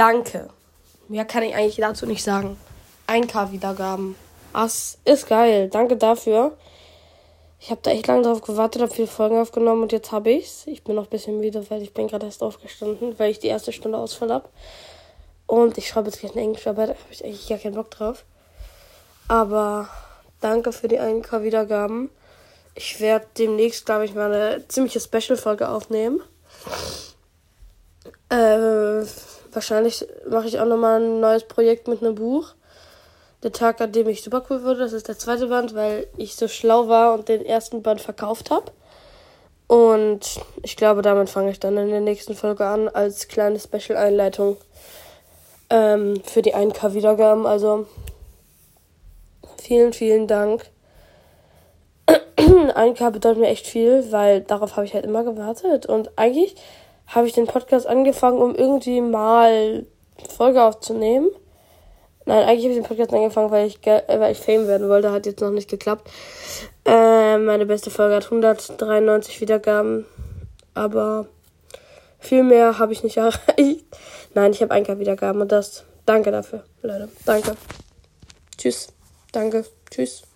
danke. Mehr kann ich eigentlich dazu nicht sagen. 1K Wiedergaben. Das ist geil. Danke dafür. Ich habe da echt lange drauf gewartet, habe viele Folgen aufgenommen und jetzt habe ich's. Ich bin noch ein bisschen müde, weil ich bin gerade erst aufgestanden, weil ich die erste Stunde Ausfall habe. Und ich schreibe jetzt gleich eine Englischarbeit, da habe ich eigentlich gar keinen Bock drauf. Aber danke für die 1K Wiedergaben. Ich werde demnächst, glaube ich, mal eine ziemliche Special-Folge aufnehmen. Äh, wahrscheinlich mache ich auch nochmal ein neues Projekt mit einem Buch der Tag, an dem ich super cool wurde. Das ist der zweite Band, weil ich so schlau war und den ersten Band verkauft habe. Und ich glaube, damit fange ich dann in der nächsten Folge an, als kleine Special-Einleitung ähm, für die 1K-Wiedergaben. Also vielen, vielen Dank. 1K bedeutet mir echt viel, weil darauf habe ich halt immer gewartet. Und eigentlich habe ich den Podcast angefangen, um irgendwie mal Folge aufzunehmen. Nein, eigentlich habe ich den Podcast angefangen, weil ich, äh, weil ich Fame werden wollte. Hat jetzt noch nicht geklappt. Äh, meine beste Folge hat 193 Wiedergaben. Aber viel mehr habe ich nicht erreicht. Nein, ich habe ein Wiedergaben und das. Danke dafür, Leute. Danke. Tschüss. Danke. Tschüss.